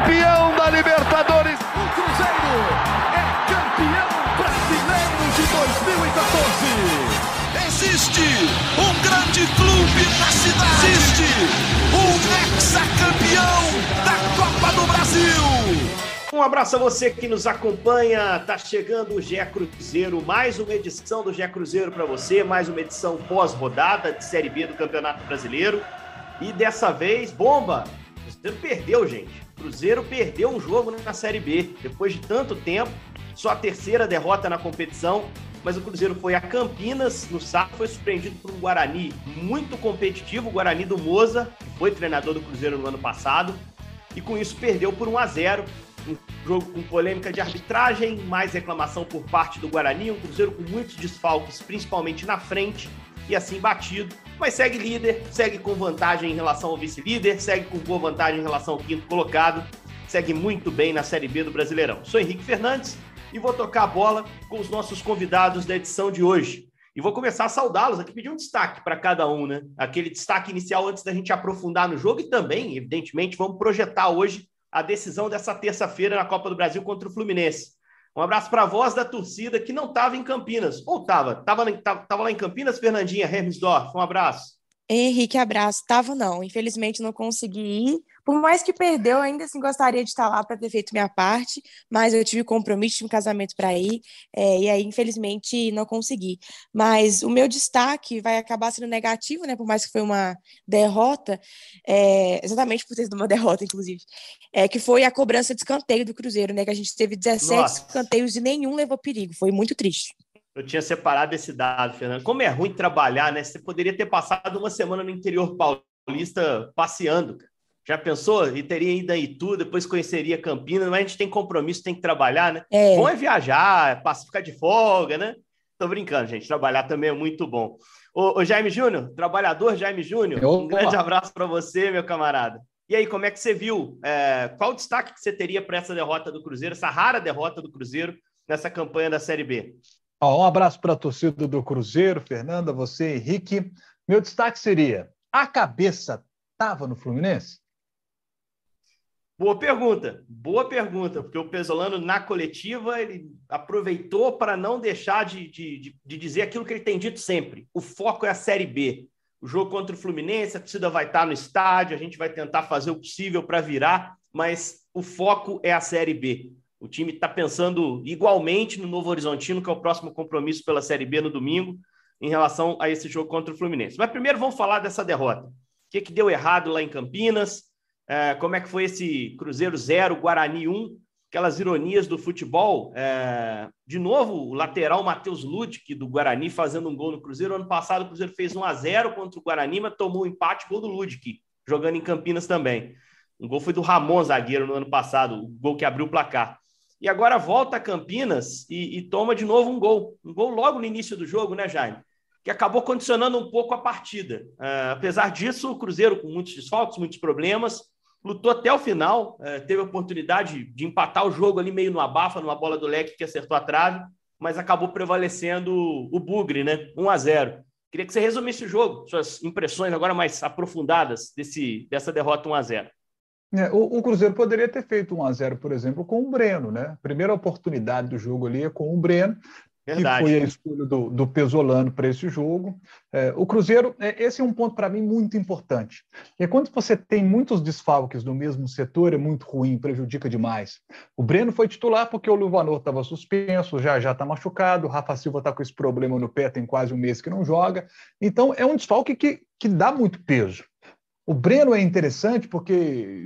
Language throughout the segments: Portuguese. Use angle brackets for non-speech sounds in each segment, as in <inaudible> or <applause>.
campeão da Libertadores. O Cruzeiro é campeão brasileiro de 2014. Existe um grande clube na cidade. Existe um ex-campeão da Copa do Brasil. Um abraço a você que nos acompanha. Tá chegando o GE Cruzeiro, mais uma edição do GE Cruzeiro para você, mais uma edição pós-rodada de Série B do Campeonato Brasileiro. E dessa vez, bomba! O Cruzeiro perdeu, gente. Cruzeiro perdeu um jogo na Série B. Depois de tanto tempo, só a terceira derrota na competição. Mas o Cruzeiro foi a Campinas no sábado, foi surpreendido por um Guarani muito competitivo, o Guarani do Moza, que foi treinador do Cruzeiro no ano passado, e com isso perdeu por 1 a 0 um jogo com polêmica de arbitragem, mais reclamação por parte do Guarani, um Cruzeiro com muitos desfalques, principalmente na frente, e assim batido. Mas segue líder, segue com vantagem em relação ao vice-líder, segue com boa vantagem em relação ao quinto colocado, segue muito bem na Série B do Brasileirão. Sou Henrique Fernandes e vou tocar a bola com os nossos convidados da edição de hoje. E vou começar a saudá-los aqui, pedir um destaque para cada um, né? Aquele destaque inicial antes da gente aprofundar no jogo e também, evidentemente, vamos projetar hoje a decisão dessa terça-feira na Copa do Brasil contra o Fluminense. Um abraço para a voz da torcida que não estava em Campinas. Ou estava? Estava lá em Campinas, Fernandinha Hermsdorf. Um abraço. Henrique, abraço. Tava não, infelizmente não consegui ir. Por mais que perdeu, ainda assim gostaria de estar lá para ter feito minha parte, mas eu tive compromisso, tive um casamento para ir, é, e aí infelizmente não consegui. Mas o meu destaque vai acabar sendo negativo, né? Por mais que foi uma derrota, é, exatamente por ter sido uma <laughs> derrota, inclusive, é, que foi a cobrança de escanteio do Cruzeiro, né? Que a gente teve 17 Nossa. escanteios e nenhum levou perigo. Foi muito triste. Eu tinha separado esse dado, Fernando. Como é ruim trabalhar, né? Você poderia ter passado uma semana no interior paulista passeando. Já pensou? E teria ido a Itu, depois conheceria Campinas, mas a gente tem compromisso, tem que trabalhar, né? É. Bom é viajar, é ficar de folga, né? Tô brincando, gente. Trabalhar também é muito bom. Ô, ô Jaime Júnior, trabalhador Jaime Júnior, um grande abraço para você, meu camarada. E aí, como é que você viu? É, qual o destaque que você teria para essa derrota do Cruzeiro, essa rara derrota do Cruzeiro nessa campanha da Série B? um abraço para a torcida do Cruzeiro, Fernanda, você, Henrique. Meu destaque seria: a cabeça estava no Fluminense? Boa pergunta, boa pergunta, porque o Pesolano, na coletiva, ele aproveitou para não deixar de, de, de, dizer aquilo que ele tem dito sempre: o foco é a Série B. O jogo contra o Fluminense, a torcida vai estar no estádio, a gente vai tentar fazer o possível para virar, mas o foco é a Série B. O time está pensando igualmente no Novo Horizontino, que é o próximo compromisso pela Série B no domingo, em relação a esse jogo contra o Fluminense. Mas primeiro vamos falar dessa derrota. O que, que deu errado lá em Campinas? É, como é que foi esse Cruzeiro 0, Guarani 1? Aquelas ironias do futebol. É, de novo, o lateral Matheus Ludic, do Guarani, fazendo um gol no Cruzeiro. Ano passado o Cruzeiro fez 1 a 0 contra o Guarani, mas tomou um empate, gol do Ludic, jogando em Campinas também. Um gol foi do Ramon, zagueiro, no ano passado, o gol que abriu o placar e agora volta a Campinas e, e, toma de novo um gol. Um gol logo no início do jogo, né, Jaime? Que acabou condicionando um pouco a partida. Uh, apesar disso, o Cruzeiro, com muitos desfalques, muitos problemas, lutou até o final, uh, teve a oportunidade de empatar o jogo ali meio no abafa, numa bola do leque que acertou a trave, mas acabou prevalecendo o Bugre, né? 1 a 0 Queria que você resumisse o jogo, suas impressões agora mais aprofundadas desse, dessa derrota 1 a 0 é, o, o, Cruzeiro poderia ter feito 1 a 0 por exemplo, com o Breno, né? Primeira oportunidade do jogo ali é com o Breno, Verdade. que foi a escolha do, do Pesolano para esse jogo. É, o Cruzeiro, é, esse é um ponto para mim muito importante. É quando você tem muitos desfalques no mesmo setor, é muito ruim, prejudica demais. O Breno foi titular porque o Luvanor estava suspenso, já já está machucado, o Rafa Silva está com esse problema no pé, tem quase um mês que não joga. Então, é um desfalque que, que dá muito peso. O Breno é interessante porque,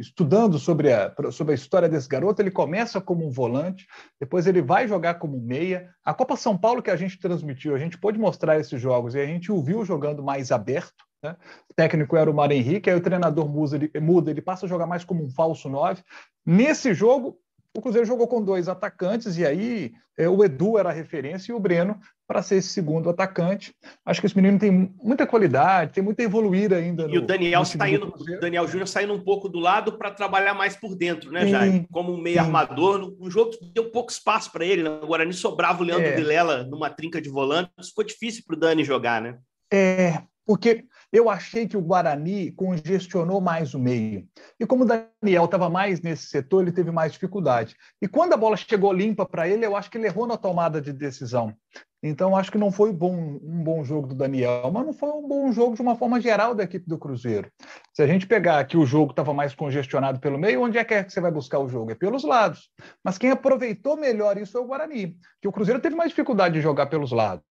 estudando sobre a, sobre a história desse garoto, ele começa como um volante, depois ele vai jogar como meia. A Copa São Paulo que a gente transmitiu, a gente pôde mostrar esses jogos e a gente o viu jogando mais aberto. Né? O técnico era o Mário Henrique, aí o treinador muda ele, muda, ele passa a jogar mais como um falso nove. Nesse jogo, o Cruzeiro jogou com dois atacantes e aí é, o Edu era a referência e o Breno para ser esse segundo atacante. Acho que esse menino tem muita qualidade, tem muito a evoluir ainda. E no, o Daniel está indo, o Daniel Júnior saindo um pouco do lado para trabalhar mais por dentro, né, Jair? Como um meio sim. armador, um jogo que deu pouco espaço para ele. Né? O Guarani sobrava o Leandro é. Vilela numa trinca de volantes, ficou difícil para o Dani jogar, né? É, porque eu achei que o Guarani congestionou mais o meio. E como o Daniel estava mais nesse setor, ele teve mais dificuldade. E quando a bola chegou limpa para ele, eu acho que ele errou na tomada de decisão. Então, acho que não foi bom, um bom jogo do Daniel, mas não foi um bom jogo de uma forma geral da equipe do Cruzeiro. Se a gente pegar que o jogo estava mais congestionado pelo meio, onde é que, é que você vai buscar o jogo? É pelos lados. Mas quem aproveitou melhor isso foi o Guarani, que o Cruzeiro teve mais dificuldade de jogar pelos lados.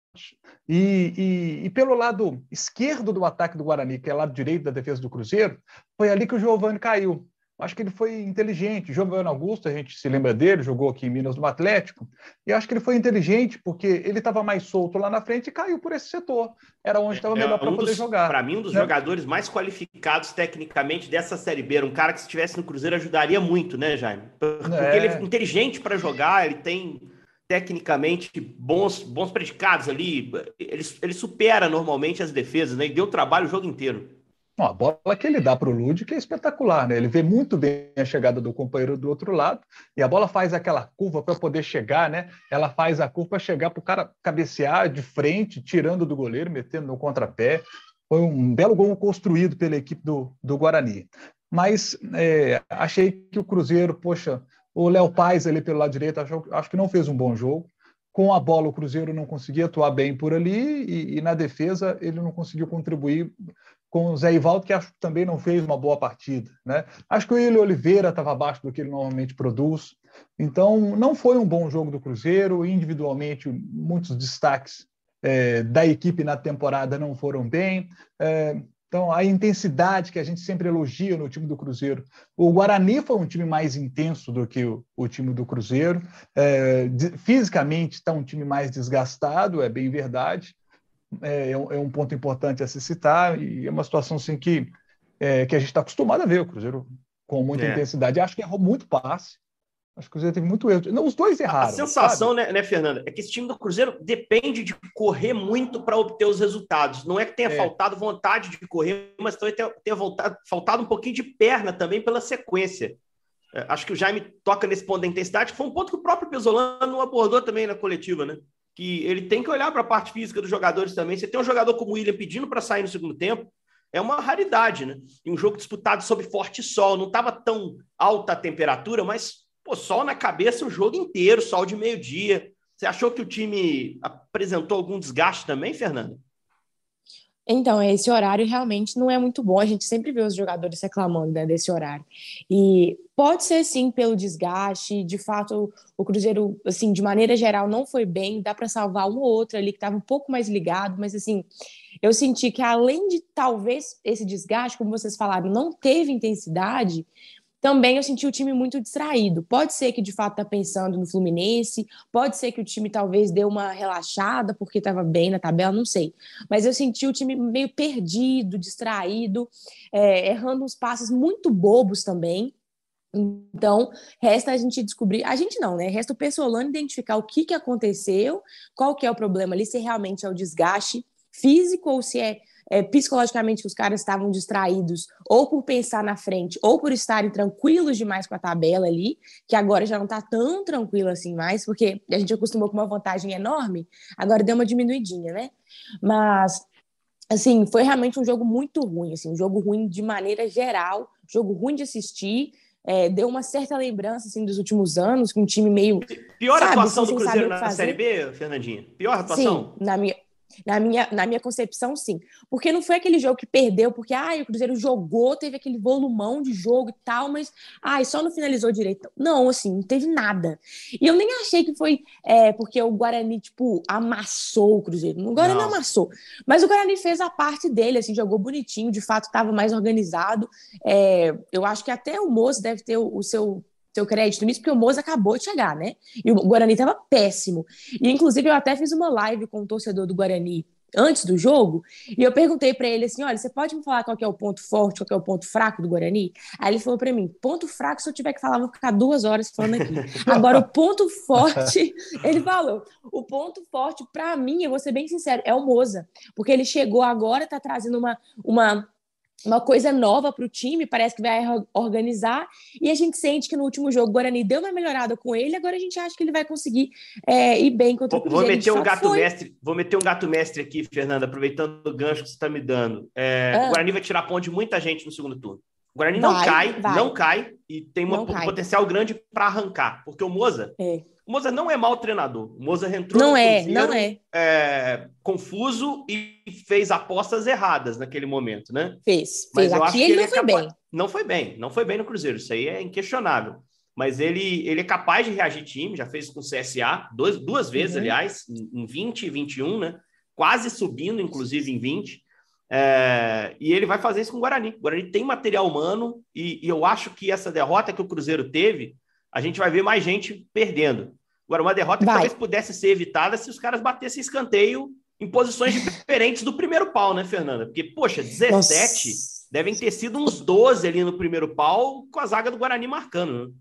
E, e, e, pelo lado esquerdo do ataque do Guarani, que é o lado direito da defesa do Cruzeiro, foi ali que o Giovani caiu. Acho que ele foi inteligente. Giovanni Augusto, a gente se lembra dele, jogou aqui em Minas no Atlético, e acho que ele foi inteligente porque ele estava mais solto lá na frente e caiu por esse setor. Era onde estava é, melhor é para poder jogar. Para mim, um dos né? jogadores mais qualificados tecnicamente dessa Série B, um cara que se estivesse no Cruzeiro ajudaria muito, né, Jaime? Porque é. ele é inteligente para jogar, ele tem tecnicamente bons, bons predicados ali, ele, ele supera normalmente as defesas, né? E deu trabalho o jogo inteiro. Bom, a bola que ele dá para o Lud que é espetacular, né? Ele vê muito bem a chegada do companheiro do outro lado e a bola faz aquela curva para poder chegar, né? Ela faz a curva para chegar para o cara cabecear de frente, tirando do goleiro, metendo no contrapé. Foi um belo gol construído pela equipe do, do Guarani. Mas é, achei que o Cruzeiro, poxa, o Léo Paz ali pelo lado direito, acho, acho que não fez um bom jogo. Com a bola, o Cruzeiro não conseguia atuar bem por ali e, e na defesa ele não conseguiu contribuir com o Zé Ivaldo, que acho que também não fez uma boa partida. Né? Acho que o William Oliveira estava abaixo do que ele normalmente produz. Então, não foi um bom jogo do Cruzeiro. Individualmente, muitos destaques é, da equipe na temporada não foram bem. É, então, a intensidade que a gente sempre elogia no time do Cruzeiro. O Guarani foi um time mais intenso do que o, o time do Cruzeiro. É, fisicamente está um time mais desgastado, é bem verdade é, é, um, é, um, ponto importante a se citar e é uma situação assim, que, é, que a gente está acostumado a ver o Cruzeiro com muita é. intensidade. Acho que errou muito passe. Acho que o Cruzeiro teve muito erro. Não, os dois erraram. A sensação, né, né, Fernanda, é que esse time do Cruzeiro depende de correr muito para obter os resultados. Não é que tenha é. faltado vontade de correr, mas também tenha, tenha voltado, faltado um pouquinho de perna também pela sequência. É, acho que o Jaime toca nesse ponto da intensidade, que foi um ponto que o próprio Pesolano abordou também na coletiva, né? que ele tem que olhar para a parte física dos jogadores também. Você tem um jogador como o William pedindo para sair no segundo tempo, é uma raridade, né? Em um jogo disputado sob forte sol, não estava tão alta a temperatura, mas pô, sol na cabeça o jogo inteiro, sol de meio-dia. Você achou que o time apresentou algum desgaste também, Fernando? Então, esse horário realmente não é muito bom. A gente sempre vê os jogadores reclamando né, desse horário. E pode ser sim pelo desgaste. De fato, o Cruzeiro, assim, de maneira geral, não foi bem. Dá para salvar um ou outro ali que estava um pouco mais ligado, mas assim, eu senti que além de talvez esse desgaste, como vocês falaram, não teve intensidade, também eu senti o time muito distraído. Pode ser que de fato está pensando no Fluminense, pode ser que o time talvez deu uma relaxada porque estava bem na tabela, não sei. Mas eu senti o time meio perdido, distraído, é, errando uns passes muito bobos também. Então, resta a gente descobrir, a gente não, né? Resta o Pessolano identificar o que, que aconteceu, qual que é o problema ali, se realmente é o desgaste físico ou se é é, psicologicamente que os caras estavam distraídos, ou por pensar na frente, ou por estarem tranquilos demais com a tabela ali, que agora já não está tão tranquilo assim mais, porque a gente acostumou com uma vantagem enorme, agora deu uma diminuidinha, né? Mas assim, foi realmente um jogo muito ruim, assim, um jogo ruim de maneira geral, jogo ruim de assistir. É, deu uma certa lembrança assim dos últimos anos, com um time meio. Pior sabe, atuação do Cruzeiro na Série B, Fernandinha? Pior atuação? Sim, na minha, na minha, na minha concepção, sim. Porque não foi aquele jogo que perdeu, porque ah, o Cruzeiro jogou, teve aquele volumão de jogo e tal, mas ah, só não finalizou direito. Não, assim, não teve nada. E eu nem achei que foi é, porque o Guarani, tipo, amassou o Cruzeiro. O Guarani não. amassou. Mas o Guarani fez a parte dele, assim, jogou bonitinho, de fato estava mais organizado. É, eu acho que até o Moço deve ter o, o seu seu crédito nisso, porque o Moza acabou de chegar, né? E o Guarani estava péssimo. E, inclusive, eu até fiz uma live com o um torcedor do Guarani antes do jogo, e eu perguntei para ele assim: olha, você pode me falar qual é o ponto forte, qual é o ponto fraco do Guarani? Aí ele falou para mim: ponto fraco, se eu tiver que falar, vou ficar duas horas falando aqui. <laughs> Agora, o ponto forte, <laughs> ele falou: o ponto forte, para mim, eu vou ser bem sincero, é o Moza, porque ele chegou agora, tá trazendo uma. uma uma coisa nova para o time, parece que vai organizar, e a gente sente que no último jogo o Guarani deu uma melhorada com ele, agora a gente acha que ele vai conseguir é, ir bem contra o Cruzeiro. Vou meter um gato foi. mestre, vou meter um gato mestre aqui, Fernanda, aproveitando o gancho que você está me dando. É, ah. O Guarani vai tirar ponto de muita gente no segundo turno. O Guarani vai, não cai, vai. não cai, e tem um potencial grande para arrancar, porque o Moza é. O Moza não é mau treinador. O Moza entrou não é, não é. é. confuso e fez apostas erradas naquele momento, né? Fez. Mas fez. eu Aqui acho que ele, ele não é foi bem. Não foi bem, não foi bem no Cruzeiro. Isso aí é inquestionável. Mas ele, ele é capaz de reagir time, já fez com o CSA dois, duas vezes, uhum. aliás, em 20 e 21, né? Quase subindo, inclusive, em 20. É, e ele vai fazer isso com o Guarani. O Guarani tem material humano e, e eu acho que essa derrota que o Cruzeiro teve, a gente vai ver mais gente perdendo. Agora, uma derrota Vai. que talvez pudesse ser evitada se os caras batessem escanteio em posições diferentes do primeiro pau, né, Fernanda? Porque, poxa, 17 Nossa. devem ter sido uns 12 ali no primeiro pau com a zaga do Guarani marcando, né?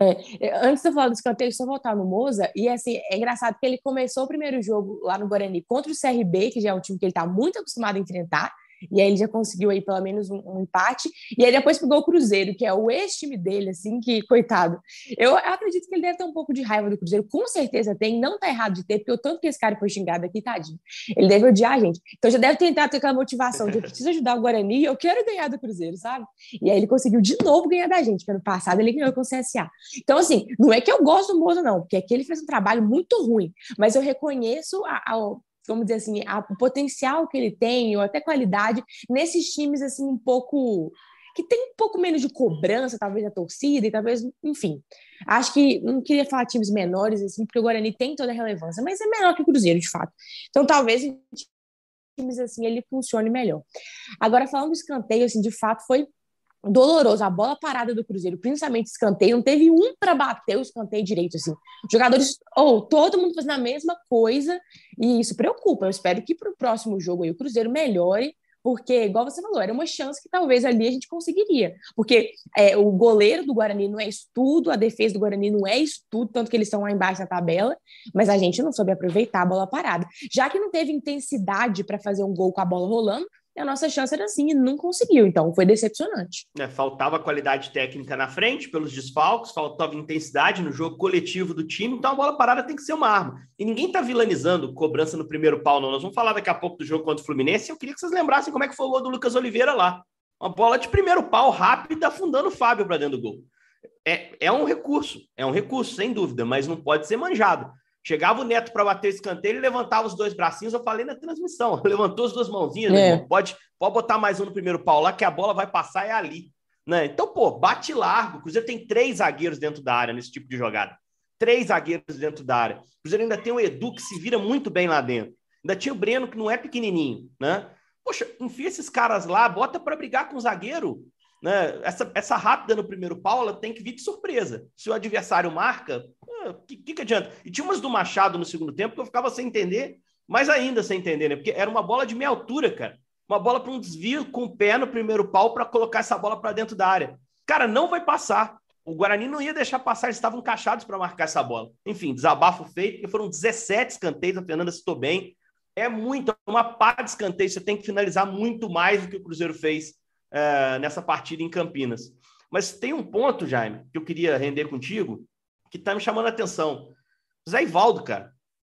É, antes de eu falar do escanteio, só voltar no Moza, e assim, é engraçado que ele começou o primeiro jogo lá no Guarani contra o CRB, que já é um time que ele está muito acostumado a enfrentar, e aí ele já conseguiu aí pelo menos um, um, empate. E aí depois pegou o Cruzeiro, que é o ex-time dele, assim, que, coitado. Eu, acredito que ele deve ter um pouco de raiva do Cruzeiro, com certeza tem, não tá errado de ter, porque o tanto que esse cara foi xingado aqui, tadinho. Ele deve odiar a gente. Então já deve tentar ter aquela motivação de eu preciso ajudar o Guarani, eu quero ganhar do Cruzeiro, sabe? E aí ele conseguiu de novo ganhar da gente, que ano passado ele ganhou com o CSA. Então, assim, não é que eu gosto do Mozo, não, porque aqui ele fez um trabalho muito ruim, mas eu reconheço a, a vamos dizer assim, a, o potencial que ele tem, ou até qualidade, nesses times, assim, um pouco que tem um pouco menos de cobrança, talvez, da torcida, e talvez, enfim. Acho que não queria falar times menores, assim, porque o Guarani tem toda a relevância, mas é menor que o Cruzeiro, de fato. Então, talvez times assim ele funcione melhor. Agora, falando do escanteio, assim, de fato, foi doloroso. A bola parada do Cruzeiro, principalmente escanteio, não teve um para bater o escanteio direito. Assim. Jogadores, ou oh, todo mundo fazendo a mesma coisa, e isso preocupa. Eu espero que para o próximo jogo aí, o Cruzeiro melhore, porque, igual você falou, era uma chance que talvez ali a gente conseguiria. Porque é, o goleiro do Guarani não é estudo, a defesa do Guarani não é estudo, tanto que eles estão lá embaixo da tabela, mas a gente não soube aproveitar a bola parada. Já que não teve intensidade para fazer um gol com a bola rolando, e a nossa chance era assim e não conseguiu, então foi decepcionante. É, faltava qualidade técnica na frente, pelos desfalques, faltava intensidade no jogo coletivo do time, então a bola parada tem que ser uma arma. E ninguém está vilanizando cobrança no primeiro pau, não. Nós vamos falar daqui a pouco do jogo contra o Fluminense. Eu queria que vocês lembrassem como é que foi o gol do Lucas Oliveira lá. Uma bola de primeiro pau rápida, afundando o Fábio para dentro do gol. É, é um recurso, é um recurso, sem dúvida, mas não pode ser manjado. Chegava o Neto para bater o escanteio, ele levantava os dois bracinhos, eu falei na transmissão, <laughs> levantou as duas mãozinhas, é. pode, pode botar mais um no primeiro pau lá, que a bola vai passar é ali. Né? Então, pô, bate largo. O Cruzeiro tem três zagueiros dentro da área nesse tipo de jogada. Três zagueiros dentro da área. O Cruzeiro ainda tem o Edu, que se vira muito bem lá dentro. Ainda tinha o Breno, que não é pequenininho, né? Poxa, enfia esses caras lá, bota para brigar com o zagueiro. Né? Essa, essa rápida no primeiro pau, ela tem que vir de surpresa. Se o adversário marca, o que, que, adianta? E tinha umas do Machado no segundo tempo que eu ficava sem entender, mais ainda sem entender, né? Porque era uma bola de meia altura, cara. Uma bola para um desvio com o pé no primeiro pau para colocar essa bola para dentro da área. Cara, não vai passar. O Guarani não ia deixar passar, eles estavam encaixados para marcar essa bola. Enfim, desabafo feito, porque foram 17 escanteios, a Fernanda citou bem. É muito, é uma pá de escanteio, você tem que finalizar muito mais do que o Cruzeiro fez é, nessa partida em Campinas. Mas tem um ponto, Jaime, que eu queria render contigo, que está me chamando a atenção. Zé Ivaldo, cara.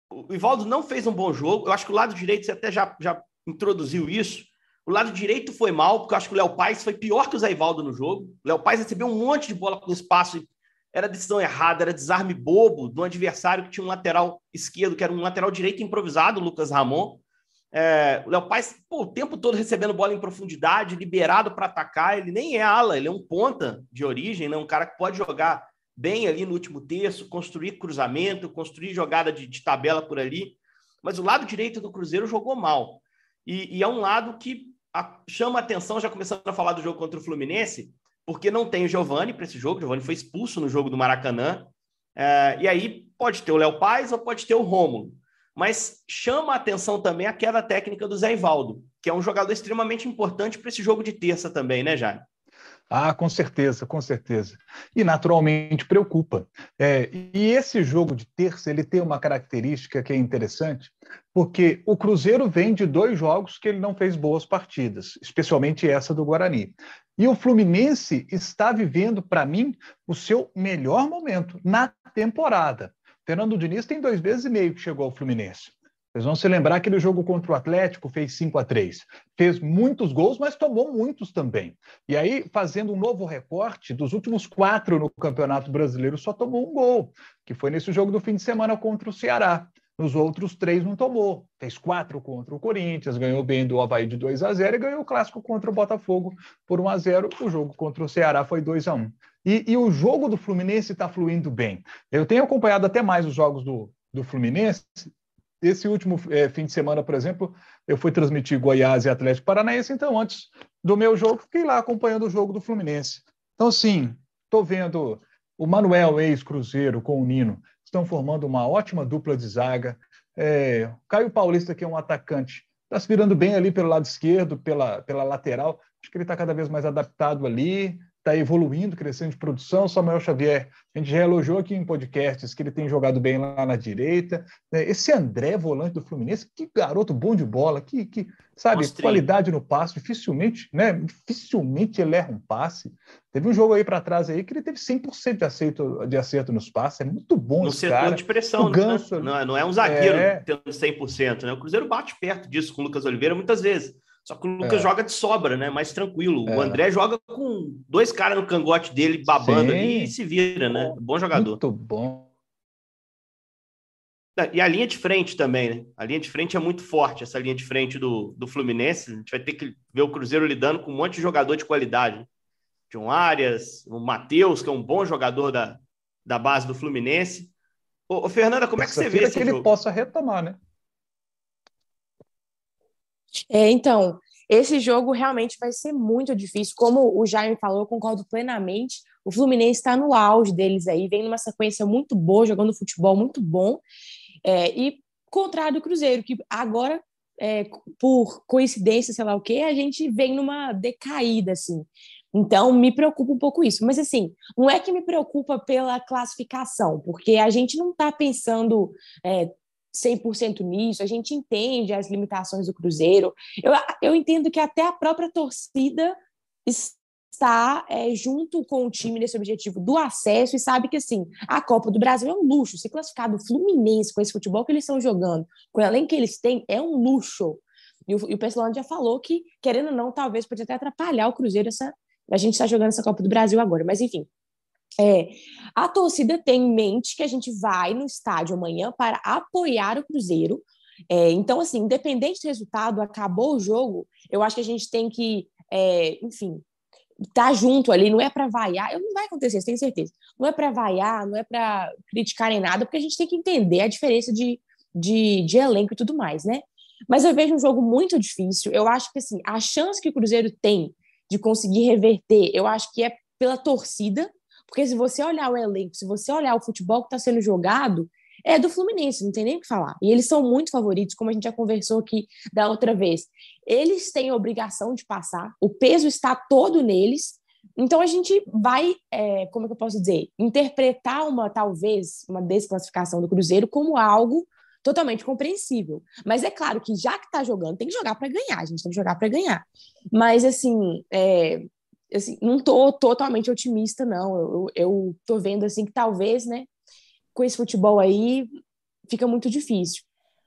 O Ivaldo não fez um bom jogo. Eu acho que o lado direito, você até já, já introduziu isso. O lado direito foi mal, porque eu acho que o Léo Paz foi pior que o Zé Ivaldo no jogo. O Léo Paz recebeu um monte de bola no espaço. Era decisão errada, era desarme bobo do adversário que tinha um lateral esquerdo, que era um lateral direito improvisado, o Lucas Ramon. É, o Léo Paz, pô, o tempo todo recebendo bola em profundidade, liberado para atacar. Ele nem é ala, ele é um ponta de origem, né? um cara que pode jogar bem ali no último terço, construir cruzamento, construir jogada de, de tabela por ali. Mas o lado direito do Cruzeiro jogou mal. E, e é um lado que a, chama atenção, já começando a falar do jogo contra o Fluminense, porque não tem o Giovani para esse jogo. O Giovani foi expulso no jogo do Maracanã. É, e aí pode ter o Léo Paz ou pode ter o Rômulo. Mas chama a atenção também a queda técnica do Zé Ivaldo, que é um jogador extremamente importante para esse jogo de terça também, né, Jaime? Ah, com certeza, com certeza. E naturalmente preocupa. É, e esse jogo de terça ele tem uma característica que é interessante, porque o Cruzeiro vem de dois jogos que ele não fez boas partidas, especialmente essa do Guarani. E o Fluminense está vivendo, para mim, o seu melhor momento na temporada. Fernando Diniz tem dois meses e meio que chegou ao Fluminense. Vocês vão se lembrar que no jogo contra o Atlético fez 5 a 3 Fez muitos gols, mas tomou muitos também. E aí, fazendo um novo recorte, dos últimos quatro no Campeonato Brasileiro, só tomou um gol, que foi nesse jogo do fim de semana contra o Ceará. Nos outros três não tomou. Fez quatro contra o Corinthians, ganhou bem do Havaí de 2 a 0 e ganhou o clássico contra o Botafogo por 1 a 0 O jogo contra o Ceará foi 2 a 1 e, e o jogo do Fluminense está fluindo bem. Eu tenho acompanhado até mais os jogos do, do Fluminense esse último é, fim de semana, por exemplo, eu fui transmitir Goiás e Atlético Paranaense, então antes do meu jogo, fiquei lá acompanhando o jogo do Fluminense. Então, sim, estou vendo o Manuel, ex-Cruzeiro, com o Nino, estão formando uma ótima dupla de zaga. É, Caio Paulista, que é um atacante, está se virando bem ali pelo lado esquerdo, pela, pela lateral. Acho que ele está cada vez mais adaptado ali está evoluindo, crescendo de produção. Samuel Xavier, a gente já elogiou aqui em podcasts que ele tem jogado bem lá na direita. Né? Esse André, volante do Fluminense, que garoto bom de bola, que, que sabe, Mostrei. qualidade no passe, dificilmente, né? Dificilmente ele erra um passe. Teve um jogo aí para trás aí que ele teve 100% de acerto, de acerto nos passes, é muito bom no setor cara. de pressão, né? Ganso, né? não, é, não é um zagueiro é... tendo 100%, né? O Cruzeiro bate perto disso com o Lucas Oliveira muitas vezes. Só que o Lucas é. joga de sobra, né? Mais tranquilo. É. O André joga com dois caras no cangote dele, babando Sim. ali e se vira, né? Bom jogador. Muito bom. E a linha de frente também, né? A linha de frente é muito forte, essa linha de frente do, do Fluminense. A gente vai ter que ver o Cruzeiro lidando com um monte de jogador de qualidade. John Arias, o Matheus, que é um bom jogador da, da base do Fluminense. Ô, ô Fernanda, como é que você vê esse que jogo? ele possa retomar, né? É, então, esse jogo realmente vai ser muito difícil. Como o Jaime falou, eu concordo plenamente. O Fluminense está no auge deles aí, vem numa sequência muito boa, jogando futebol muito bom. É, e contrário do Cruzeiro, que agora, é, por coincidência, sei lá o quê, a gente vem numa decaída, assim. Então, me preocupa um pouco isso. Mas, assim, não é que me preocupa pela classificação, porque a gente não está pensando é, 100% nisso, a gente entende as limitações do Cruzeiro. Eu, eu entendo que até a própria torcida está é, junto com o time nesse objetivo do acesso e sabe que, assim, a Copa do Brasil é um luxo. Se classificar do Fluminense com esse futebol que eles estão jogando, com o elenco que eles têm, é um luxo. E o, e o já falou que, querendo ou não, talvez pode até atrapalhar o Cruzeiro essa, a gente está jogando essa Copa do Brasil agora. Mas, enfim, é, a torcida tem em mente que a gente vai no estádio amanhã para apoiar o Cruzeiro. É, então, assim, independente do resultado, acabou o jogo, eu acho que a gente tem que, é, enfim, tá junto ali, não é para vaiar, não vai acontecer, tenho certeza. Não é para vaiar, não é para criticar nem nada, porque a gente tem que entender a diferença de, de, de elenco e tudo mais, né? Mas eu vejo um jogo muito difícil. Eu acho que assim, a chance que o Cruzeiro tem de conseguir reverter, eu acho que é pela torcida, porque se você olhar o elenco, se você olhar o futebol que está sendo jogado, é do Fluminense, não tem nem o que falar. E eles são muito favoritos, como a gente já conversou aqui da outra vez. Eles têm a obrigação de passar, o peso está todo neles. Então a gente vai, é, como é que eu posso dizer, interpretar uma, talvez, uma desclassificação do Cruzeiro como algo totalmente compreensível. Mas é claro que já que está jogando, tem que jogar para ganhar, a gente tem que jogar para ganhar. Mas assim, é, assim, não tô totalmente otimista, não. Eu, eu tô vendo assim que talvez, né, com esse futebol aí, fica muito difícil.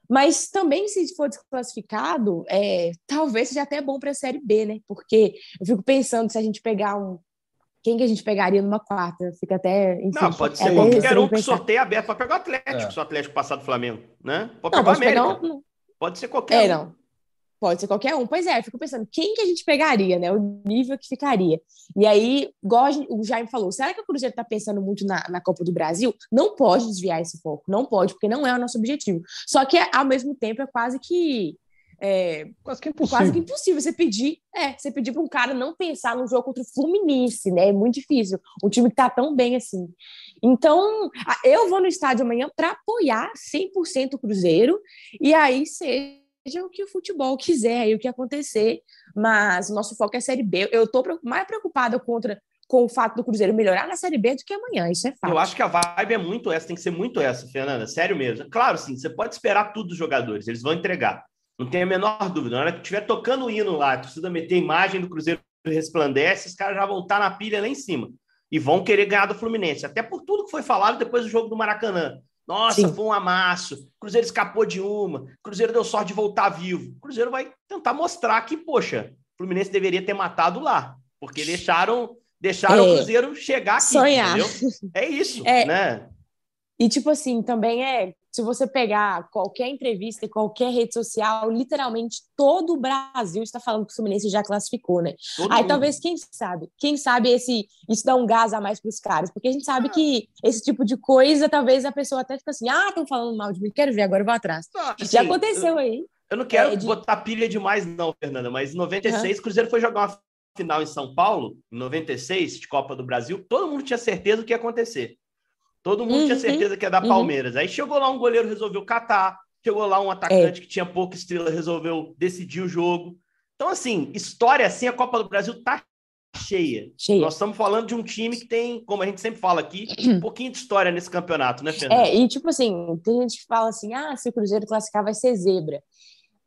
Mas também, se for desclassificado, é, talvez seja até bom para a Série B, né? Porque eu fico pensando se a gente pegar um. Quem que a gente pegaria numa quarta? Fica até. Enfim, não, pode é ser qualquer um que sorteio aberto para pegar o Atlético, é. se o Atlético passar do Flamengo, né? Pode não, pegar o América. Pegar um... Pode ser qualquer é, um. Não. Pode ser qualquer um. Pois é, eu fico pensando, quem que a gente pegaria, né? O nível que ficaria. E aí, igual gente, o Jaime falou, será que o Cruzeiro está pensando muito na, na Copa do Brasil? Não pode desviar esse foco, não pode, porque não é o nosso objetivo. Só que, ao mesmo tempo, é quase que. É, quase que impossível. Quase que impossível você pedir, é, você pedir para um cara não pensar no jogo contra o Fluminense, né? É muito difícil. Um time que está tão bem assim. Então, eu vou no estádio amanhã para apoiar 100% o Cruzeiro e aí ser o que o futebol quiser e o que acontecer, mas o nosso foco é a Série B. Eu estou mais preocupada contra com o fato do Cruzeiro melhorar na Série B do que amanhã, isso é fato. Eu acho que a vibe é muito essa, tem que ser muito essa, Fernanda, sério mesmo. Claro, sim, você pode esperar tudo dos jogadores, eles vão entregar, não tem a menor dúvida. Na hora que estiver tocando o hino lá, a torcida meter a imagem do Cruzeiro resplandece, os caras já vão estar na pilha lá em cima e vão querer ganhar do Fluminense, até por tudo que foi falado depois do jogo do Maracanã. Nossa, Sim. foi um amasso. Cruzeiro escapou de uma. Cruzeiro deu sorte de voltar vivo. Cruzeiro vai tentar mostrar que, poxa, o Fluminense deveria ter matado lá, porque deixaram deixaram é. o Cruzeiro chegar aqui. Sonhar. Entendeu? É isso, <laughs> é. né? E tipo assim, também é se você pegar qualquer entrevista e qualquer rede social, literalmente todo o Brasil está falando que o Fluminense já classificou, né? Todo Aí mundo. talvez, quem sabe, quem sabe esse, isso dá um gás a mais para os caras, porque a gente sabe ah. que esse tipo de coisa, talvez a pessoa até fica assim, ah, estão falando mal de mim, quero ver, agora eu vou atrás. Ah, assim, já aconteceu eu, aí. Eu não quero é, de... botar pilha demais não, Fernanda, mas em 96 o uhum. Cruzeiro foi jogar uma final em São Paulo, em 96, de Copa do Brasil, todo mundo tinha certeza do que ia acontecer. Todo mundo uhum. tinha certeza que ia dar uhum. Palmeiras. Aí chegou lá um goleiro, resolveu catar. Chegou lá um atacante é. que tinha pouca estrela, resolveu decidir o jogo. Então, assim, história assim, a Copa do Brasil tá cheia. cheia. Nós estamos falando de um time que tem, como a gente sempre fala aqui, um <clears throat> pouquinho de história nesse campeonato, né, Fernanda? É, e tipo assim, tem gente que fala assim, ah, se o Cruzeiro classificar vai ser zebra.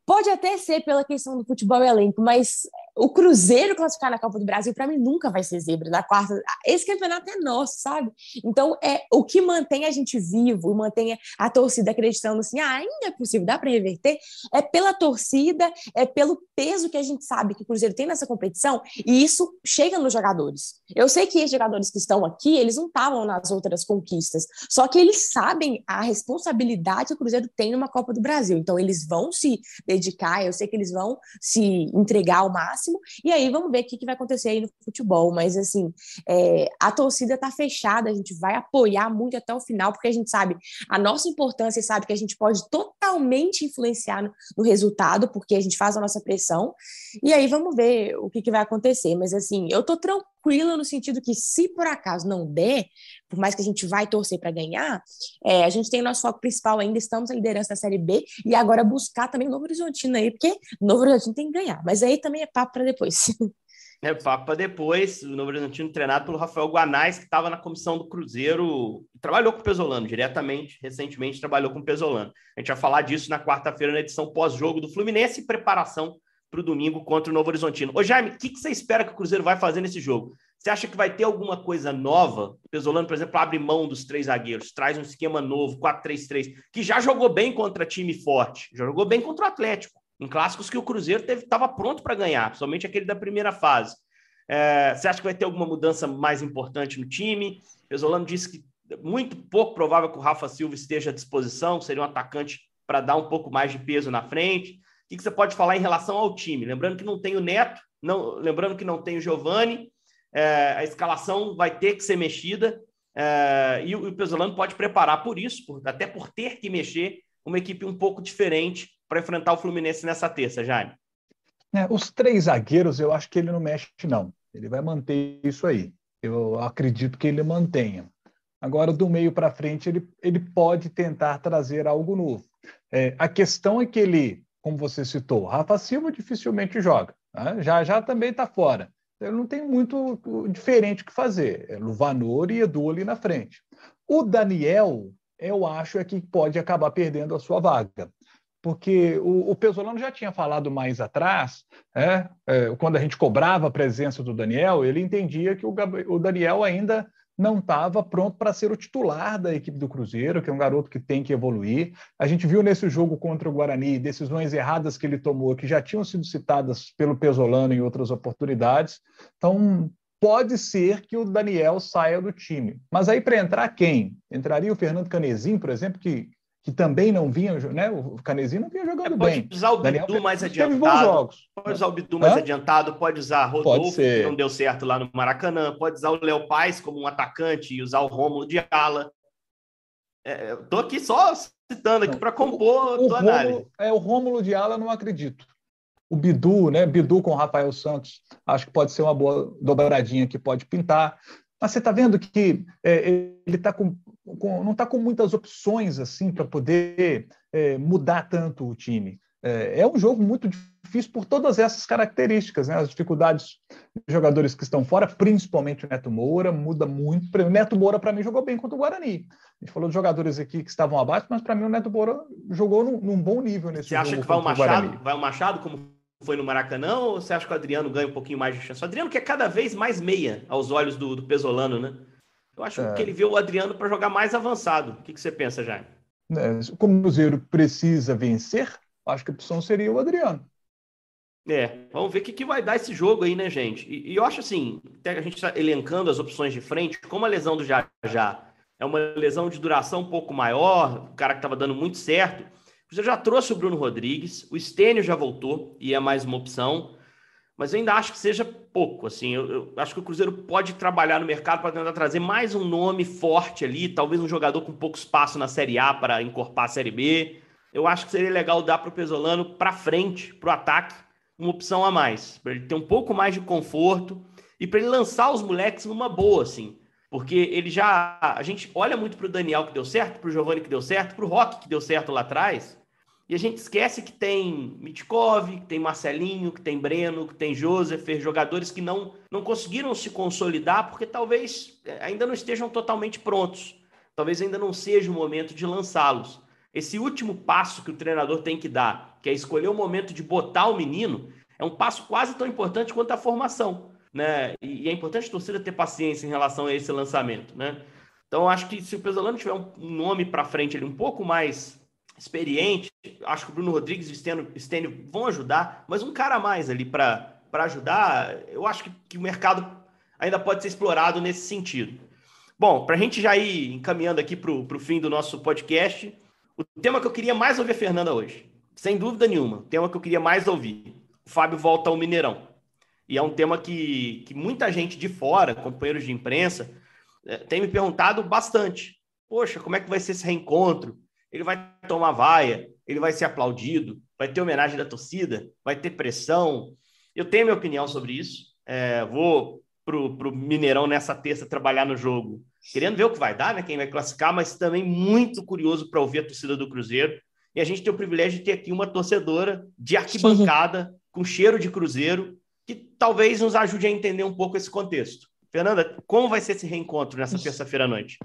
Pode até ser pela questão do futebol elenco, mas o Cruzeiro classificar na Copa do Brasil, para mim, nunca vai ser zebra na quarta. Esse campeonato é nosso, sabe? Então, é o que mantém a gente vivo, mantém a torcida acreditando assim, ah, ainda é possível, dá para reverter, é pela torcida, é pelo peso que a gente sabe que o Cruzeiro tem nessa competição, e isso chega nos jogadores. Eu sei que os jogadores que estão aqui, eles não estavam nas outras conquistas, só que eles sabem a responsabilidade que o Cruzeiro tem numa Copa do Brasil. Então, eles vão se dedicar, eu sei que eles vão se entregar ao máximo máximo, e aí vamos ver o que, que vai acontecer aí no futebol. Mas assim, é, a torcida está fechada, a gente vai apoiar muito até o final, porque a gente sabe a nossa importância e sabe que a gente pode totalmente influenciar no, no, resultado, porque a gente faz a nossa pressão, e aí vamos ver o que, que vai acontecer. Mas assim, eu tô tranquila no sentido que se por acaso não der, por mais que a gente vai torcer para ganhar, é, a gente tem nosso foco principal ainda, estamos na liderança da Série B, e agora buscar também o Novo Horizontino aí, porque o Novo Horizontino tem que ganhar, mas aí também é papo para depois. <laughs> É, papo para depois, o Novo Horizontino treinado pelo Rafael Guanais, que estava na comissão do Cruzeiro, trabalhou com o Pesolano diretamente, recentemente trabalhou com o Pesolano. A gente vai falar disso na quarta-feira, na edição pós-jogo do Fluminense, preparação para o domingo contra o Novo Horizontino. Ô Jaime, o que, que você espera que o Cruzeiro vai fazer nesse jogo? Você acha que vai ter alguma coisa nova? O Pesolano, por exemplo, abre mão dos três zagueiros, traz um esquema novo, 4-3-3, que já jogou bem contra time forte, já jogou bem contra o Atlético, em clássicos que o Cruzeiro estava pronto para ganhar, somente aquele da primeira fase. É, você acha que vai ter alguma mudança mais importante no time? O Pesolano disse que muito pouco provável que o Rafa Silva esteja à disposição, seria um atacante para dar um pouco mais de peso na frente. Que, que você pode falar em relação ao time? Lembrando que não tem o Neto, não, lembrando que não tem o Giovani, é, a escalação vai ter que ser mexida é, e o, o Pesolano pode preparar por isso, por, até por ter que mexer uma equipe um pouco diferente para enfrentar o Fluminense nessa terça, Jaime. É, os três zagueiros, eu acho que ele não mexe, não. Ele vai manter isso aí. Eu acredito que ele mantenha. Agora, do meio para frente, ele, ele pode tentar trazer algo novo. É, a questão é que ele, como você citou, Rafa Silva dificilmente joga. Né? Já já também está fora ele não tem muito diferente o que fazer. É Luvanor e Edu ali na frente. O Daniel, eu acho, é que pode acabar perdendo a sua vaga. Porque o, o Pesolano já tinha falado mais atrás, é, é, quando a gente cobrava a presença do Daniel, ele entendia que o, o Daniel ainda não estava pronto para ser o titular da equipe do Cruzeiro, que é um garoto que tem que evoluir. A gente viu nesse jogo contra o Guarani decisões erradas que ele tomou, que já tinham sido citadas pelo Pesolano em outras oportunidades. Então, pode ser que o Daniel saia do time. Mas aí, para entrar quem? Entraria o Fernando Canezinho, por exemplo, que que também não vinha, né? O Canezinho não vinha jogando é, pode bem. Pode usar o Bidu mais adiantado. Pode usar o Bidu mais Hã? adiantado, pode usar Rodolfo, que não deu certo lá no Maracanã, pode usar o Léo Paz como um atacante e usar o Rômulo de ala. É, tô aqui só citando aqui para compor o, o análise. É, o Rômulo de ala não acredito. O Bidu, né? Bidu com o Rafael Santos, acho que pode ser uma boa dobradinha que pode pintar. Mas você está vendo que é, ele está com com, não está com muitas opções assim para poder é, mudar tanto o time. É, é um jogo muito difícil por todas essas características, né? As dificuldades de jogadores que estão fora, principalmente o Neto Moura, muda muito. O Neto Moura, para mim, jogou bem contra o Guarani. A gente falou de jogadores aqui que estavam abaixo, mas para mim o Neto Moura jogou num, num bom nível nesse você jogo. Você acha que vai o Machado? Vai o Machado como foi no Maracanã ou você acha que o Adriano ganha um pouquinho mais de chance? O Adriano que é cada vez mais meia aos olhos do, do Pesolano, né? Eu acho é. que ele vê o Adriano para jogar mais avançado. O que, que você pensa, Jaime? É, como o Cruzeiro precisa vencer, acho que a opção seria o Adriano. É, vamos ver o que, que vai dar esse jogo aí, né, gente? E, e eu acho assim, até a gente está elencando as opções de frente, como a lesão do Já Já é uma lesão de duração um pouco maior, o cara que estava dando muito certo, você já trouxe o Bruno Rodrigues, o Stênio já voltou e é mais uma opção, mas eu ainda acho que seja pouco, assim, eu, eu acho que o Cruzeiro pode trabalhar no mercado para tentar trazer mais um nome forte ali, talvez um jogador com pouco espaço na Série A para encorpar a Série B, eu acho que seria legal dar para o Pesolano para frente, para o ataque, uma opção a mais, para ele ter um pouco mais de conforto e para ele lançar os moleques numa boa, assim. Porque ele já. A gente olha muito para o Daniel que deu certo, para o Giovanni que deu certo, para o Rock que deu certo lá atrás, e a gente esquece que tem Mitkov, que tem Marcelinho, que tem Breno, que tem Joseph, jogadores que não, não conseguiram se consolidar porque talvez eh, ainda não estejam totalmente prontos. Talvez ainda não seja o momento de lançá-los. Esse último passo que o treinador tem que dar, que é escolher o momento de botar o menino, é um passo quase tão importante quanto a formação. Né? E é importante a torcida ter paciência em relação a esse lançamento. Né? Então, acho que se o Pesolano tiver um nome para frente ali um pouco mais experiente, acho que o Bruno Rodrigues e o Stênio vão ajudar, mas um cara a mais ali para ajudar, eu acho que, que o mercado ainda pode ser explorado nesse sentido. Bom, para a gente já ir encaminhando aqui para o fim do nosso podcast, o tema que eu queria mais ouvir a Fernanda hoje, sem dúvida nenhuma, o tema que eu queria mais ouvir. O Fábio volta ao Mineirão. E é um tema que, que muita gente de fora, companheiros de imprensa, é, tem me perguntado bastante. Poxa, como é que vai ser esse reencontro? Ele vai tomar vaia, ele vai ser aplaudido, vai ter homenagem da torcida, vai ter pressão. Eu tenho minha opinião sobre isso. É, vou pro, pro Mineirão nessa terça trabalhar no jogo querendo ver o que vai dar, né? Quem vai classificar, mas também muito curioso para ouvir a torcida do Cruzeiro. E a gente tem o privilégio de ter aqui uma torcedora de arquibancada, com cheiro de Cruzeiro, que talvez nos ajude a entender um pouco esse contexto. Fernanda, como vai ser esse reencontro nessa terça-feira à noite?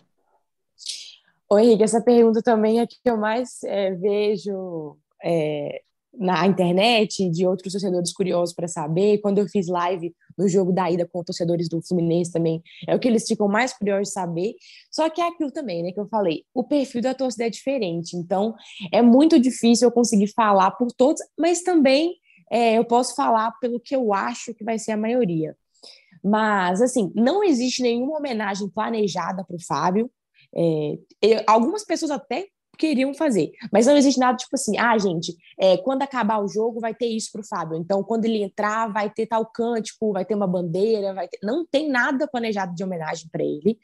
Oi, Henrique, essa pergunta também é que eu mais é, vejo é, na internet de outros torcedores curiosos para saber. Quando eu fiz live no jogo da ida com torcedores do Fluminense também, é o que eles ficam mais curiosos de saber. Só que é aquilo também, né, que eu falei, o perfil da torcida é diferente, então é muito difícil eu conseguir falar por todos, mas também é, eu posso falar pelo que eu acho que vai ser a maioria. Mas, assim, não existe nenhuma homenagem planejada para o Fábio. É, eu, algumas pessoas até queriam fazer. Mas não existe nada tipo assim, ah, gente, é, quando acabar o jogo vai ter isso para o Fábio. Então, quando ele entrar, vai ter tal cântico, vai ter uma bandeira, vai ter... não tem nada planejado de homenagem para ele.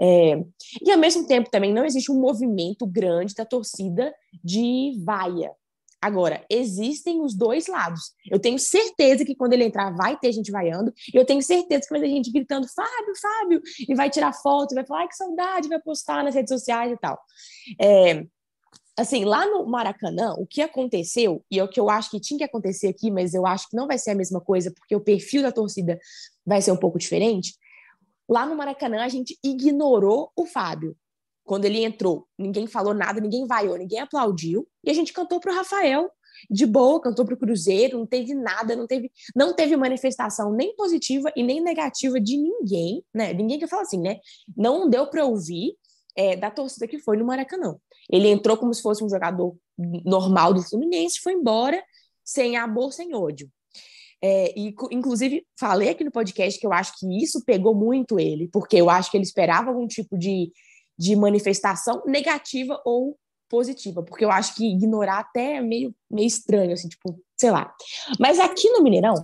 É... E ao mesmo tempo também não existe um movimento grande da torcida de vaia. Agora, existem os dois lados. Eu tenho certeza que quando ele entrar vai ter gente vaiando, eu tenho certeza que vai ter gente gritando Fábio, Fábio, e vai tirar foto, vai falar, ai, que saudade, vai postar nas redes sociais e tal. É, assim, lá no Maracanã, o que aconteceu, e é o que eu acho que tinha que acontecer aqui, mas eu acho que não vai ser a mesma coisa, porque o perfil da torcida vai ser um pouco diferente. Lá no Maracanã, a gente ignorou o Fábio. Quando ele entrou, ninguém falou nada, ninguém vaiou, ninguém aplaudiu, e a gente cantou para o Rafael de boa, cantou para o Cruzeiro, não teve nada, não teve, não teve manifestação nem positiva e nem negativa de ninguém, né? Ninguém que fala assim, né? Não deu para ouvir é, da torcida que foi no Maracanã. Ele entrou como se fosse um jogador normal do Fluminense, foi embora sem amor, sem ódio. É, e, inclusive, falei aqui no podcast que eu acho que isso pegou muito ele, porque eu acho que ele esperava algum tipo de, de manifestação negativa ou positiva, porque eu acho que ignorar até é meio, meio estranho, assim, tipo, sei lá. Mas aqui no Mineirão,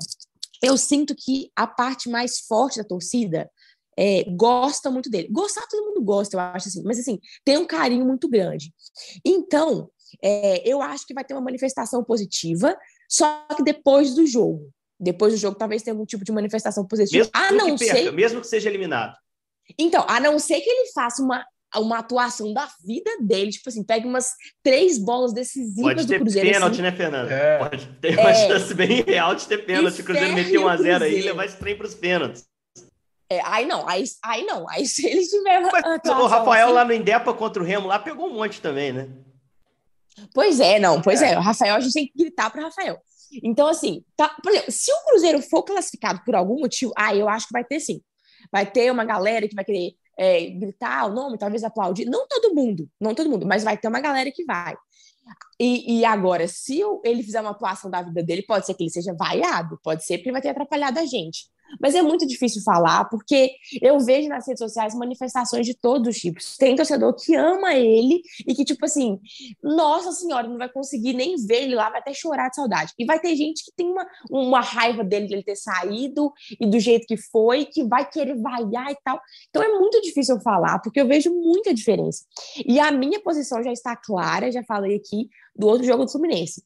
eu sinto que a parte mais forte da torcida é, gosta muito dele. Gostar, todo mundo gosta, eu acho assim, mas assim, tem um carinho muito grande. Então, é, eu acho que vai ter uma manifestação positiva, só que depois do jogo. Depois do jogo, talvez tenha algum tipo de manifestação positiva. Mesmo a não perca, ser. Mesmo que seja eliminado. Então, a não ser que ele faça uma uma atuação da vida dele, tipo assim, pega umas três bolas decisivas Pode ter do Cruzeiro. pênalti, assim. né, Fernando? É. Pode ter uma É. chance bem real de ter pênalti. Se o Cruzeiro meter 1 a 0 aí, Cruzeiro. levar esse trem para os pênaltis. É, aí não, aí, aí não, aí se ele tiver uma Mas o Rafael assim- lá no Indepa contra o Remo lá pegou um monte também, né? Pois é, não, pois é. O Rafael, a gente tem que gritar para Rafael. Então, assim, tá, por exemplo, se o Cruzeiro for classificado por algum motivo, ah, eu acho que vai ter sim. Vai ter uma galera que vai querer é, gritar o nome, talvez aplaudir. Não todo mundo, não todo mundo, mas vai ter uma galera que vai. E, e agora, se ele fizer uma atuação da vida dele, pode ser que ele seja vaiado, pode ser porque vai ter atrapalhado a gente. Mas é muito difícil falar, porque eu vejo nas redes sociais manifestações de todos os tipos. Tem torcedor que ama ele e que, tipo assim, nossa senhora, não vai conseguir nem ver ele lá, vai até chorar de saudade. E vai ter gente que tem uma, uma raiva dele de ele ter saído e do jeito que foi, que vai querer vaiar e tal. Então é muito difícil eu falar, porque eu vejo muita diferença. E a minha posição já está clara, já falei aqui do outro jogo do Fluminense.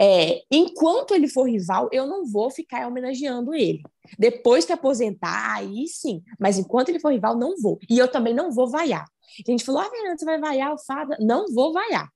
É, enquanto ele for rival, eu não vou ficar homenageando ele. Depois que aposentar, aí sim. Mas enquanto ele for rival, não vou. E eu também não vou vaiar. A gente falou, ah, Fernando, você vai vaiar o Fábio? Não vou vaiar.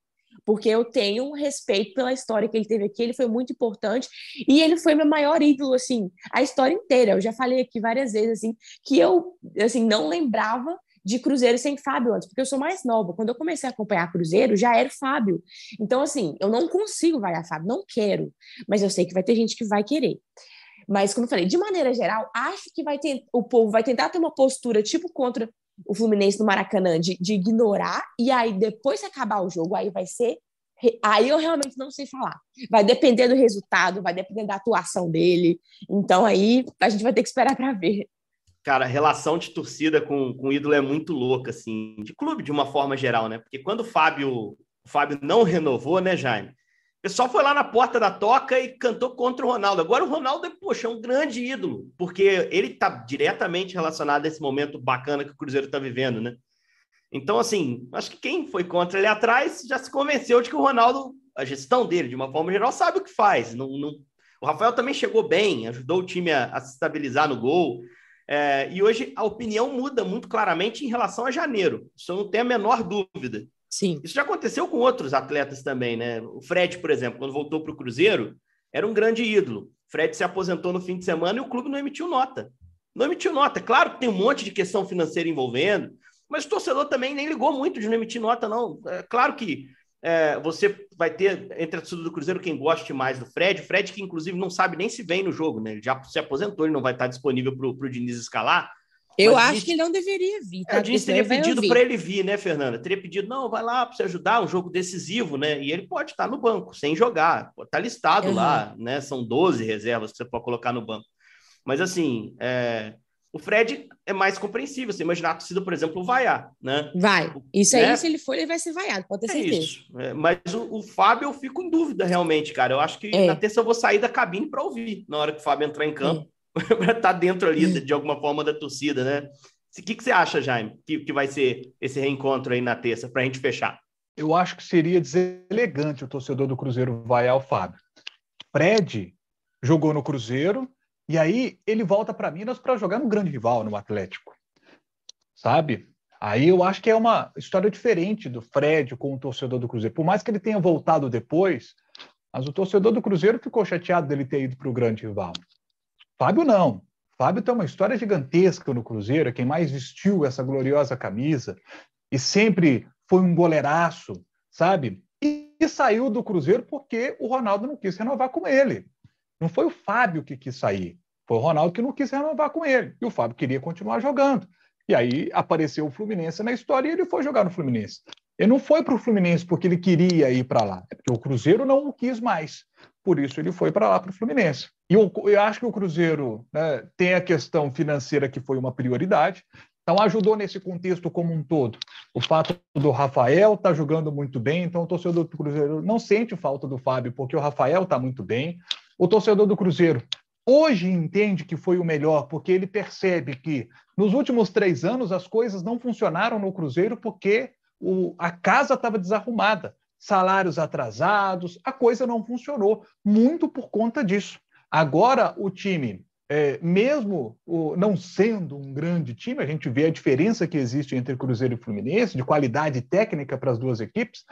Porque eu tenho um respeito pela história que ele teve aqui, ele foi muito importante e ele foi meu maior ídolo, assim, a história inteira. Eu já falei aqui várias vezes, assim, que eu, assim, não lembrava de Cruzeiro sem Fábio antes, porque eu sou mais nova. Quando eu comecei a acompanhar Cruzeiro, já era o Fábio. Então, assim, eu não consigo vaiar Fábio, não quero. Mas eu sei que vai ter gente que vai querer. Mas, como eu falei, de maneira geral, acho que vai ter, o povo vai tentar ter uma postura tipo contra o Fluminense no Maracanã, de, de ignorar, e aí depois que acabar o jogo, aí vai ser. Aí eu realmente não sei falar. Vai depender do resultado, vai depender da atuação dele. Então aí a gente vai ter que esperar para ver. Cara, a relação de torcida com, com o ídolo é muito louca, assim, de clube de uma forma geral, né? Porque quando o Fábio, o Fábio não renovou, né, Jaime? O pessoal foi lá na porta da toca e cantou contra o Ronaldo. Agora o Ronaldo, poxa, é um grande ídolo, porque ele está diretamente relacionado a esse momento bacana que o Cruzeiro está vivendo, né? Então, assim, acho que quem foi contra ele atrás já se convenceu de que o Ronaldo, a gestão dele, de uma forma geral, sabe o que faz. Não, não... O Rafael também chegou bem, ajudou o time a, a se estabilizar no gol. É, e hoje a opinião muda muito claramente em relação a janeiro. Isso eu não tenho a menor dúvida. Sim. Isso já aconteceu com outros atletas também, né? O Fred, por exemplo, quando voltou para o Cruzeiro, era um grande ídolo. O Fred se aposentou no fim de semana e o clube não emitiu nota. Não emitiu nota. Claro que tem um monte de questão financeira envolvendo, mas o torcedor também nem ligou muito de não emitir nota, não. É claro que é, você vai ter entre a torcida do Cruzeiro quem goste mais do Fred. O Fred, que inclusive não sabe nem se vem no jogo, né? Ele já se aposentou, ele não vai estar disponível para o Diniz escalar. Eu acho disse- que ele não deveria vir. Tá? É, o Diniz teria pedido para ele vir, né, Fernanda? Teria pedido, não, vai lá para você ajudar, um jogo decisivo, né? E ele pode estar no banco, sem jogar. Está listado Uhum. lá, né? São 12 reservas que você pode colocar no banco. Mas, assim, é, o Fred é mais compreensível. Você imaginar a torcida, por exemplo, vaiar, né? Vai. Isso aí, Né? se ele for, ele vai ser vaiado, pode ter É certeza. isso. É, mas o, o Fábio, eu fico em dúvida, realmente, cara. Eu acho que É. na terça eu vou sair da cabine para ouvir, na hora que o Fábio entrar em campo, <laughs> para estar dentro ali, de, de alguma forma, da torcida, né? O que, que você acha, Jaime, que, que vai ser esse reencontro aí na terça, para a gente fechar? Eu acho que seria deselegante o torcedor do Cruzeiro vaiar o Fábio. Fred jogou no Cruzeiro e aí ele volta para Minas para jogar no grande rival, no Atlético. Sabe? Aí eu acho que é uma história diferente do Fred com o torcedor do Cruzeiro. Por mais que ele tenha voltado depois, mas o torcedor do Cruzeiro ficou chateado dele ter ido para o grande rival. Fábio não. Fábio tem uma história gigantesca no Cruzeiro, é quem mais vestiu essa gloriosa camisa e sempre foi um goleiraço, sabe? E, e saiu do Cruzeiro porque o Ronaldo não quis renovar com ele. Não foi o Fábio que quis sair, foi o Ronaldo que não quis renovar com ele. E o Fábio queria continuar jogando. E aí apareceu o Fluminense na história e ele foi jogar no Fluminense. Ele não foi para o Fluminense porque ele queria ir para lá, é porque o Cruzeiro não o quis mais. Por isso ele foi para lá para o Fluminense. E eu, eu acho que o Cruzeiro né, tem a questão financeira que foi uma prioridade. Então ajudou nesse contexto como um todo. O fato do Rafael estar tá jogando muito bem, então o torcedor do Cruzeiro não sente falta do Fábio, porque o Rafael está muito bem. O torcedor do Cruzeiro hoje entende que foi o melhor, porque ele percebe que nos últimos três anos as coisas não funcionaram no Cruzeiro porque o, a casa estava desarrumada, salários atrasados, a coisa não funcionou, muito por conta disso. Agora o time é, mesmo o, não sendo um grande time, a gente vê a diferença que existe entre Cruzeiro e Fluminense, de qualidade técnica para as duas equipes,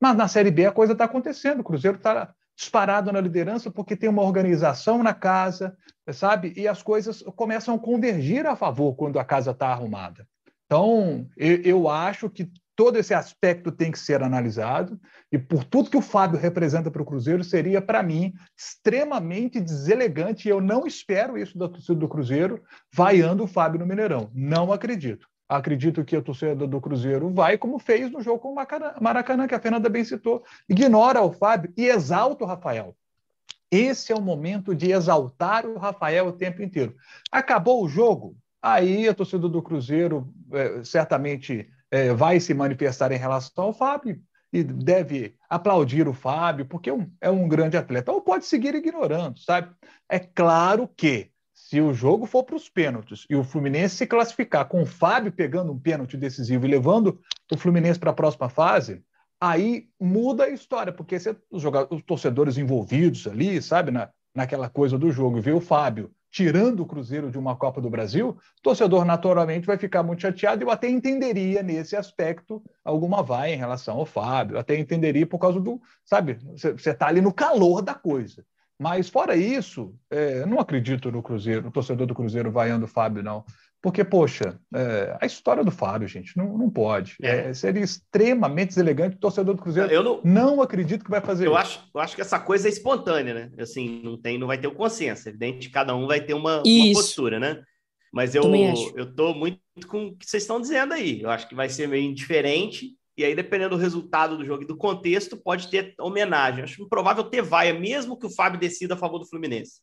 mas na Série B a coisa está acontecendo. O Cruzeiro está disparado na liderança porque tem uma organização na casa, sabe? E as coisas começam a convergir a favor quando a casa está arrumada. Então, eu, eu acho que todo esse aspecto tem que ser analisado, e por tudo que o Fábio representa para o Cruzeiro, seria, para mim, extremamente deselegante, e eu não espero isso da torcida do Cruzeiro, vaiando o Fábio no Mineirão. Não acredito. Acredito que a torcida do Cruzeiro vai, como fez no jogo com o Maracanã, que a Fernanda bem citou, ignora o Fábio e exalta o Rafael. Esse é o momento de exaltar o Rafael o tempo inteiro. Acabou o jogo, aí a torcida do Cruzeiro é, certamente é, vai se manifestar em relação ao Fábio e deve aplaudir o Fábio, porque é um, é um grande atleta. Ou pode seguir ignorando, sabe? É claro que se o jogo for para os pênaltis e o Fluminense se classificar com o Fábio pegando um pênalti decisivo e levando o Fluminense para a próxima fase, aí muda a história, porque os, jogadores, os torcedores envolvidos ali, sabe, na, naquela coisa do jogo, ver o Fábio tirando o Cruzeiro de uma Copa do Brasil, o torcedor naturalmente vai ficar muito chateado. Eu até entenderia nesse aspecto alguma vai em relação ao Fábio, até entenderia por causa do, sabe, você está ali no calor da coisa. Mas fora isso, é, não acredito no Cruzeiro, no torcedor do Cruzeiro vaiando o Fábio, não. Porque, poxa, é, a história do Fábio, gente, não, não pode. É. É, seria extremamente deselegante o torcedor do Cruzeiro. Eu não, não acredito que vai fazer eu isso. Acho, eu acho que essa coisa é espontânea, né? Assim, não, tem, não vai ter o consenso. É evidente cada um vai ter uma, uma postura, né? Mas eu estou muito com o que vocês estão dizendo aí. Eu acho que vai ser meio indiferente. E aí, dependendo do resultado do jogo e do contexto, pode ter homenagem. Acho improvável ter vaia, mesmo que o Fábio decida a favor do Fluminense.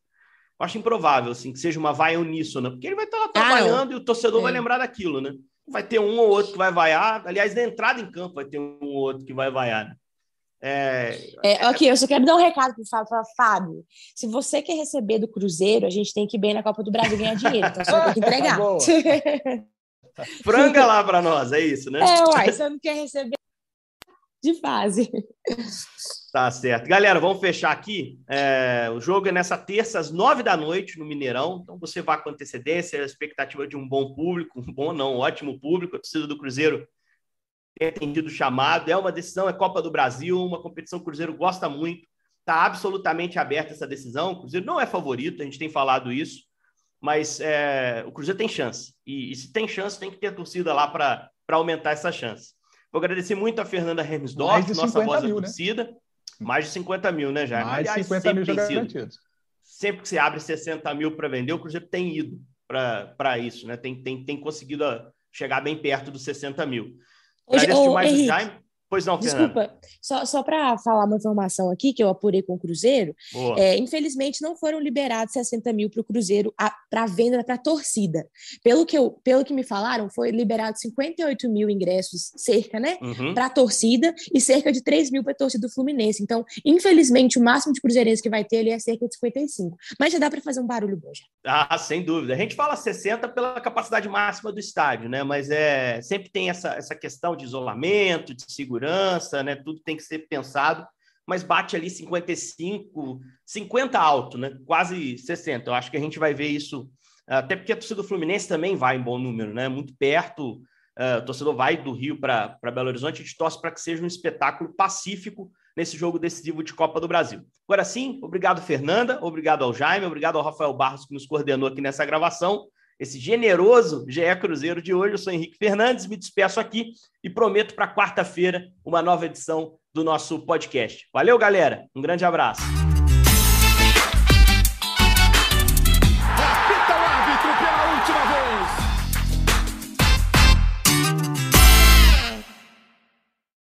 Eu acho improvável, assim, que seja uma vaia uníssona, porque ele vai estar lá ah, trabalhando ah, e o torcedor é. vai lembrar daquilo, né? Vai ter um ou outro que vai vaiar. Aliás, na entrada em campo vai ter um ou outro que vai vaiar, né? É, é, ok, eu só quero dar um recado para o Fábio. Falar, Fábio, se você quer receber do Cruzeiro, a gente tem que ir bem na Copa do Brasil ganhar dinheiro. Então só tem que <laughs> entregar. <laughs> Franga lá para nós, é isso, né? É, uai, <laughs> você não quer receber de fase. Tá certo. Galera, vamos fechar aqui. É, o jogo é nessa terça, às nove da noite, no Mineirão. Então você vai com antecedência, a expectativa de um bom público, um bom não, um ótimo público. A torcida do Cruzeiro tem atendido o chamado. É uma decisão, é Copa do Brasil, uma competição que o Cruzeiro gosta muito. Está absolutamente aberta essa decisão. O Cruzeiro não é favorito, a gente tem falado isso, mas é, o Cruzeiro tem chance. E, e, se tem chance, tem que ter torcida lá para aumentar essa chance. Vou agradecer muito a Fernanda Hermsdorf, nossa voz mil, da né? torcida. Né? Mais de 50 mil, né, Jair? Mais de 50 mil já garantidos. Sempre que você abre 60 mil para vender, o Cruzeiro tem ido para isso, né? Tem, tem, tem conseguido chegar bem perto dos 60 mil. Agradeço demais Henrique, Jaime. Pois não, Desculpa, só, só para falar uma informação aqui que eu apurei com o Cruzeiro, é, infelizmente não foram liberados 60 mil para o Cruzeiro para venda para a torcida. Pelo que, eu, pelo que me falaram, foi liberado 58 mil ingressos, cerca, né? Uhum. Para a torcida e cerca de 3 mil para a torcida do Fluminense. Então, infelizmente, o máximo de cruzeirenses que vai ter ali é cerca de 55. Mas já dá para fazer um barulho bom já. Ah, sem dúvida. A gente fala 60 pela capacidade máxima do estádio, né? Mas é sempre tem essa, essa questão de isolamento, de segurança segurança, né? Tudo tem que ser pensado, mas bate ali 55, 50 alto, né? Quase 60. Eu acho que a gente vai ver isso, até porque a torcida do Fluminense também vai em bom número, né? Muito perto. Uh, torcedor vai do Rio para Belo Horizonte, a gente torce para que seja um espetáculo pacífico nesse jogo decisivo de Copa do Brasil. Agora sim, obrigado, Fernanda, obrigado ao Jaime, obrigado ao Rafael Barros, que nos coordenou aqui nessa gravação esse generoso GE Cruzeiro de hoje. Eu sou Henrique Fernandes, me despeço aqui e prometo para quarta-feira uma nova edição do nosso podcast. Valeu, galera. Um grande abraço.